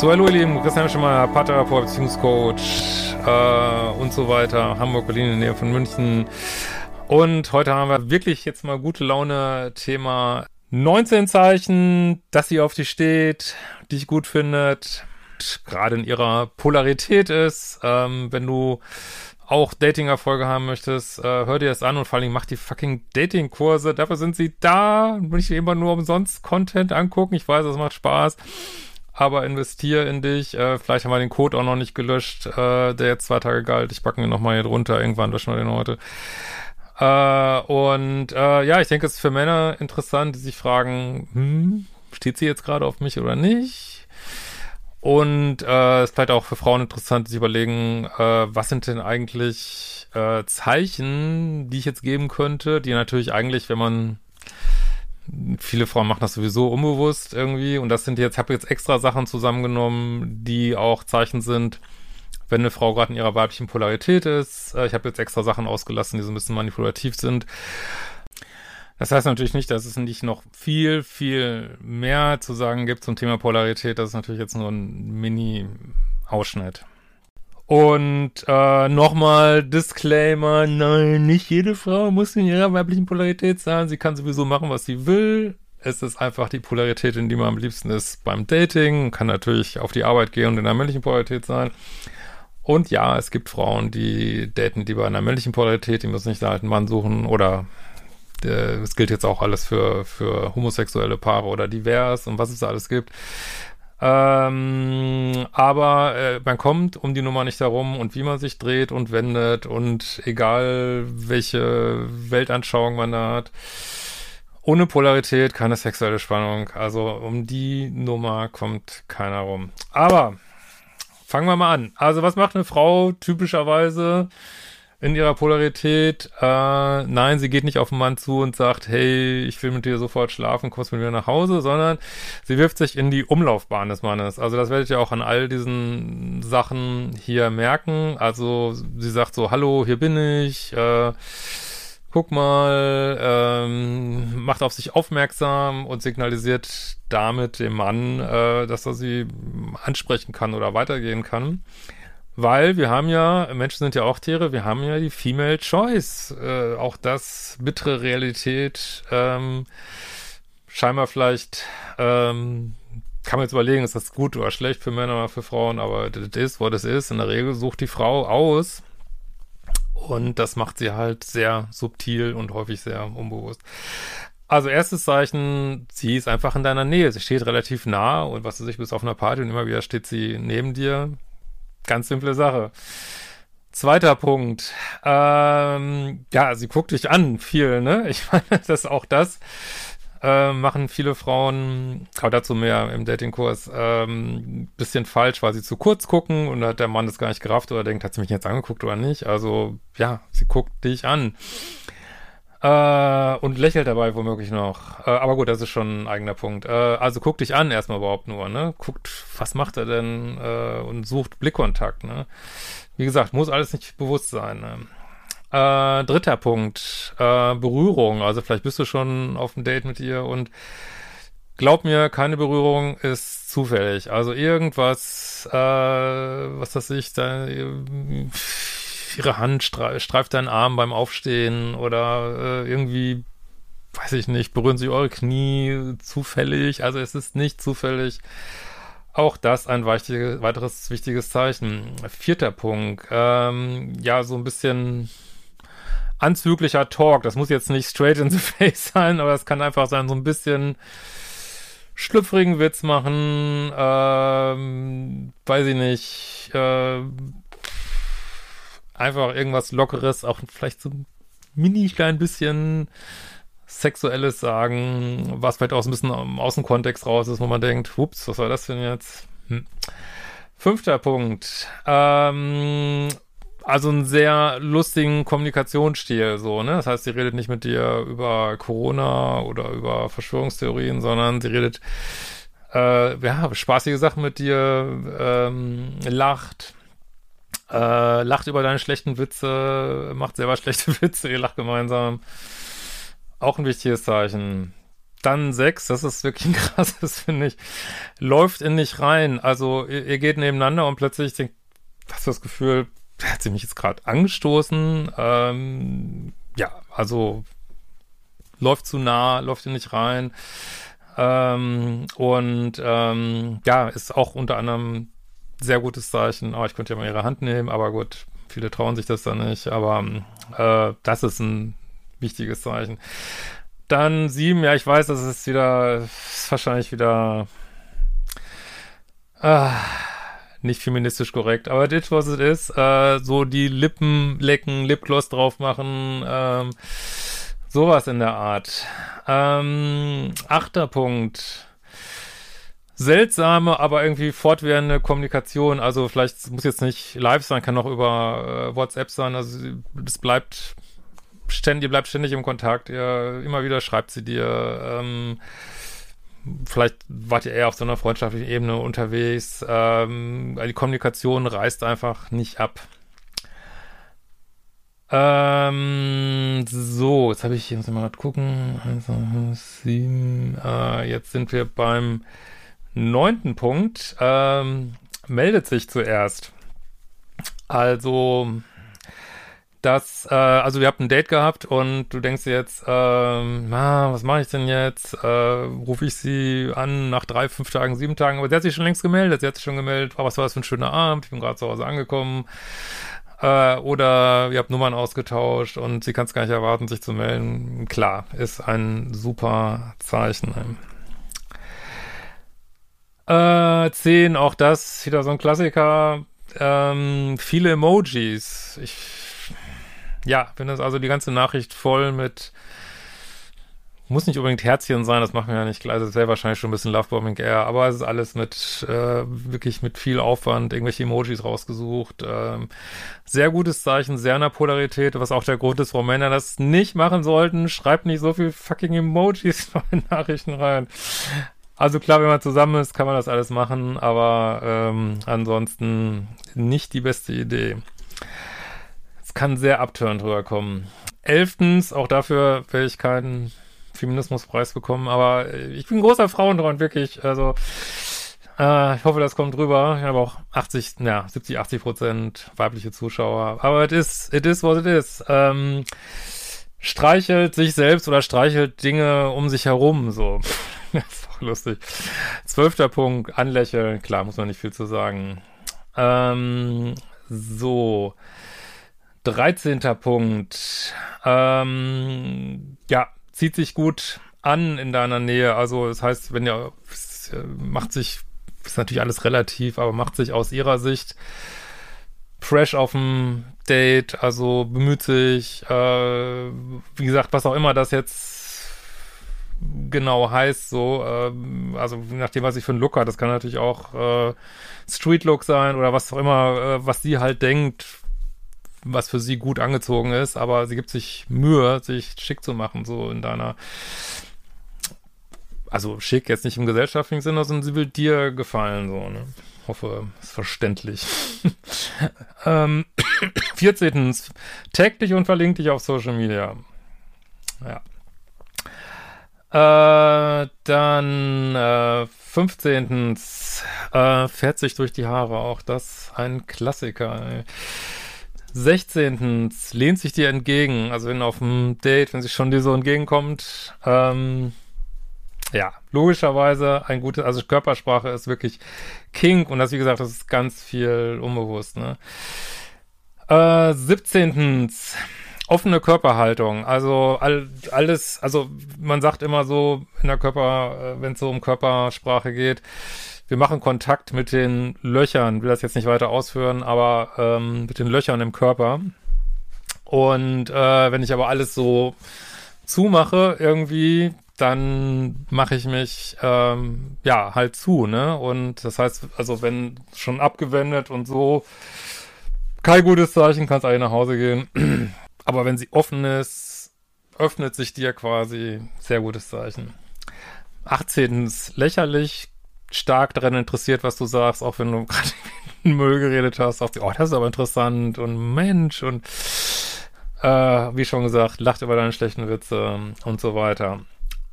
So, hallo ihr Lieben, Christian Schemmer, Paartherapeut, Beziehungscoach äh, und so weiter. Hamburg, Berlin in der Nähe von München. Und heute haben wir wirklich jetzt mal gute Laune Thema 19 Zeichen, dass sie auf dich steht, dich gut findet, gerade in ihrer Polarität ist. Ähm, wenn du auch Dating-Erfolge haben möchtest, äh, hör dir das an und vor allem mach die fucking Dating-Kurse. Dafür sind sie da. Nicht immer nur umsonst Content angucken. Ich weiß, das macht Spaß aber investier in dich. Äh, vielleicht haben wir den Code auch noch nicht gelöscht, äh, der jetzt zwei Tage galt. Ich packe ihn nochmal hier drunter. Irgendwann löschen wir den heute. Äh, und äh, ja, ich denke, es ist für Männer interessant, die sich fragen, hm, steht sie jetzt gerade auf mich oder nicht? Und äh, es ist vielleicht auch für Frauen interessant, die sich überlegen, äh, was sind denn eigentlich äh, Zeichen, die ich jetzt geben könnte, die natürlich eigentlich, wenn man viele Frauen machen das sowieso unbewusst irgendwie. Und das sind jetzt, ich habe jetzt extra Sachen zusammengenommen, die auch Zeichen sind, wenn eine Frau gerade in ihrer weiblichen Polarität ist. Äh, ich habe jetzt extra Sachen ausgelassen, die so ein bisschen manipulativ sind. Das heißt natürlich nicht, dass es nicht noch viel, viel mehr zu sagen gibt zum Thema Polarität. Das ist natürlich jetzt nur ein Mini-Ausschnitt. Und äh, nochmal Disclaimer, nein, nicht jede Frau muss in ihrer weiblichen Polarität sein. Sie kann sowieso machen, was sie will. Es ist einfach die Polarität, in die man am liebsten ist beim Dating. Kann natürlich auf die Arbeit gehen und in der männlichen Polarität sein. Und ja, es gibt Frauen, die daten lieber in der männlichen Polarität, die müssen nicht einen Mann suchen oder äh, es gilt jetzt auch alles für, für homosexuelle Paare oder divers und was es da alles gibt. Ähm, aber äh, man kommt um die Nummer nicht herum und wie man sich dreht und wendet und egal welche Weltanschauung man da hat. Ohne Polarität keine sexuelle Spannung. Also um die Nummer kommt keiner rum. Aber fangen wir mal an. Also was macht eine Frau typischerweise? In ihrer Polarität. Äh, nein, sie geht nicht auf den Mann zu und sagt, hey, ich will mit dir sofort schlafen, kommst mit mir nach Hause, sondern sie wirft sich in die Umlaufbahn des Mannes. Also das werdet ihr auch an all diesen Sachen hier merken. Also sie sagt so, hallo, hier bin ich, äh, guck mal, ähm, macht auf sich aufmerksam und signalisiert damit dem Mann, äh, dass er sie ansprechen kann oder weitergehen kann. Weil wir haben ja, Menschen sind ja auch Tiere, wir haben ja die Female Choice. Äh, auch das bittere Realität. Ähm, scheinbar vielleicht, ähm, kann man jetzt überlegen, ist das gut oder schlecht für Männer oder für Frauen, aber das ist, was es ist. In der Regel sucht die Frau aus. Und das macht sie halt sehr subtil und häufig sehr unbewusst. Also erstes Zeichen, sie ist einfach in deiner Nähe. Sie steht relativ nah und was du sich bis auf einer Party und immer wieder steht sie neben dir. Ganz simple Sache. Zweiter Punkt. Ähm, ja, sie guckt dich an, viel, ne? Ich meine, das ist auch das äh, machen viele Frauen, aber dazu mehr im Datingkurs, ähm, bisschen falsch, weil sie zu kurz gucken und hat der Mann das gar nicht gerafft oder denkt, hat sie mich jetzt angeguckt oder nicht? Also, ja, sie guckt dich an. Äh, und lächelt dabei womöglich noch. Äh, aber gut, das ist schon ein eigener Punkt. Äh, also guck dich an erstmal überhaupt nur, ne? Guckt, was macht er denn äh, und sucht Blickkontakt, ne? Wie gesagt, muss alles nicht bewusst sein, ne? Äh, dritter Punkt, äh, Berührung. Also vielleicht bist du schon auf dem Date mit ihr und glaub mir, keine Berührung ist zufällig. Also irgendwas, was das ich, da ihre Hand streift deinen Arm beim Aufstehen oder äh, irgendwie, weiß ich nicht, berühren sie eure Knie zufällig. Also es ist nicht zufällig. Auch das ein weiteres wichtiges Zeichen. Vierter Punkt. Ähm, ja, so ein bisschen anzüglicher Talk. Das muss jetzt nicht straight in the face sein, aber es kann einfach sein, so ein bisschen schlüpfrigen Witz machen, ähm, weiß ich nicht, äh, einfach irgendwas Lockeres, auch vielleicht so ein mini klein bisschen Sexuelles sagen, was vielleicht auch ein bisschen aus dem Kontext raus ist, wo man denkt, ups, was war das denn jetzt? Hm. Fünfter Punkt. Ähm, also einen sehr lustigen Kommunikationsstil, so, ne? Das heißt, sie redet nicht mit dir über Corona oder über Verschwörungstheorien, sondern sie redet, äh, ja, spaßige Sachen mit dir, ähm, lacht, äh, lacht über deine schlechten Witze, macht selber schlechte Witze, ihr lacht gemeinsam. Auch ein wichtiges Zeichen. Dann sechs, das ist wirklich ein krasses, finde ich. Läuft in nicht rein. Also ihr, ihr geht nebeneinander und plötzlich denkt, hast du das Gefühl, der hat sie mich jetzt gerade angestoßen. Ähm, ja, also läuft zu nah, läuft in nicht rein. Ähm, und ähm, ja, ist auch unter anderem sehr gutes Zeichen. Oh, ich könnte ja mal ihre Hand nehmen, aber gut, viele trauen sich das dann nicht. Aber äh, das ist ein wichtiges Zeichen. Dann sieben, ja, ich weiß, das ist wieder, ist wahrscheinlich wieder äh, nicht feministisch korrekt, aber das, was es ist, äh, so die Lippen lecken, Lipgloss drauf machen, ähm, sowas in der Art. Ähm, achter Punkt seltsame, aber irgendwie fortwährende Kommunikation. Also vielleicht muss jetzt nicht live sein, kann auch über äh, WhatsApp sein. Also es bleibt ständig, ihr bleibt ständig im Kontakt. Ihr immer wieder schreibt sie dir. Ähm, vielleicht wart ihr eher auf so einer freundschaftlichen Ebene unterwegs. Ähm, die Kommunikation reißt einfach nicht ab. Ähm, so, jetzt habe ich, hier, muss ich mal gucken. Also, sieben, äh, jetzt sind wir beim neunten Punkt ähm, meldet sich zuerst. Also, das, äh, also wir habt ein Date gehabt und du denkst jetzt, ähm, ah, was mache ich denn jetzt? Äh, Rufe ich sie an nach drei, fünf Tagen, sieben Tagen, aber sie hat sich schon längst gemeldet. Sie hat sich schon gemeldet, oh, was war das für ein schöner Abend? Ich bin gerade zu Hause angekommen. Äh, oder ihr habt Nummern ausgetauscht und sie kann es gar nicht erwarten, sich zu melden. Klar, ist ein super Zeichen. Äh, 10, auch das, wieder so ein Klassiker. Ähm, viele Emojis. Ich, ja, finde das also die ganze Nachricht voll mit, muss nicht unbedingt Herzchen sein, das machen wir ja nicht gleich. Das wäre wahrscheinlich schon ein bisschen Lovebombing eher, aber es ist alles mit, äh, wirklich mit viel Aufwand, irgendwelche Emojis rausgesucht. Ähm, sehr gutes Zeichen, sehr einer Polarität, was auch der Grund ist, warum Männer das nicht machen sollten. Schreibt nicht so viel fucking Emojis in Nachrichten rein. Also klar, wenn man zusammen ist, kann man das alles machen, aber ähm, ansonsten nicht die beste Idee. Es kann sehr abturnt rüberkommen. Elftens, auch dafür werde ich keinen Feminismuspreis bekommen, aber ich bin großer Frauenfreund, wirklich. Also äh, ich hoffe, das kommt rüber. Ich habe auch 80, ja, 70, 80 Prozent weibliche Zuschauer. Aber it is, it is what it is. Ähm, streichelt sich selbst oder streichelt Dinge um sich herum, so. das ist auch lustig. Zwölfter Punkt, anlächeln. Klar, muss man nicht viel zu sagen. Ähm, so. Dreizehnter Punkt. Ähm, ja, zieht sich gut an in deiner Nähe. Also, das heißt, wenn ihr, macht sich, ist natürlich alles relativ, aber macht sich aus ihrer Sicht fresh auf dem Date, also bemüht sich, äh, wie gesagt, was auch immer das jetzt genau heißt, so, ähm, also nachdem, was ich für einen Look hat, das kann natürlich auch äh, Street Look sein oder was auch immer, äh, was sie halt denkt, was für sie gut angezogen ist, aber sie gibt sich Mühe, sich schick zu machen, so in deiner also schick jetzt nicht im gesellschaftlichen Sinne, sondern sie will dir gefallen, so, ne? Hoffe, ist verständlich. ähm, 14. Tag dich und verlink dich auf Social Media. Ja. Äh, dann äh, 15. Äh, fährt sich durch die Haare, auch das ein Klassiker. Ey. 16. lehnt sich dir entgegen, also wenn auf dem Date, wenn sie schon dir so entgegenkommt, ähm, ja, logischerweise ein gutes, also Körpersprache ist wirklich King und das, wie gesagt, das ist ganz viel unbewusst, ne? Äh, 17 offene Körperhaltung. Also all, alles, also man sagt immer so in der Körper, äh, wenn es so um Körpersprache geht, wir machen Kontakt mit den Löchern, will das jetzt nicht weiter ausführen, aber ähm, mit den Löchern im Körper. Und äh, wenn ich aber alles so zumache irgendwie, dann mache ich mich ähm, ja halt zu, ne? Und das heißt, also wenn schon abgewendet und so, kein gutes Zeichen, kannst eigentlich nach Hause gehen. Aber wenn sie offen ist, öffnet sich dir quasi sehr gutes Zeichen. 18. lächerlich, stark daran interessiert, was du sagst, auch wenn du gerade Müll geredet hast, sagt sie, oh, das ist aber interessant und Mensch und äh, wie schon gesagt, lacht über deine schlechten Witze und so weiter.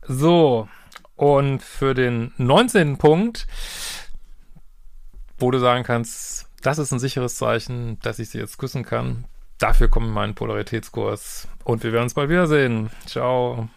So, Und für den 19. Punkt, wo du sagen kannst, das ist ein sicheres Zeichen, dass ich sie jetzt küssen kann. Dafür kommt mein Polaritätskurs. Und wir werden uns bald wiedersehen. Ciao.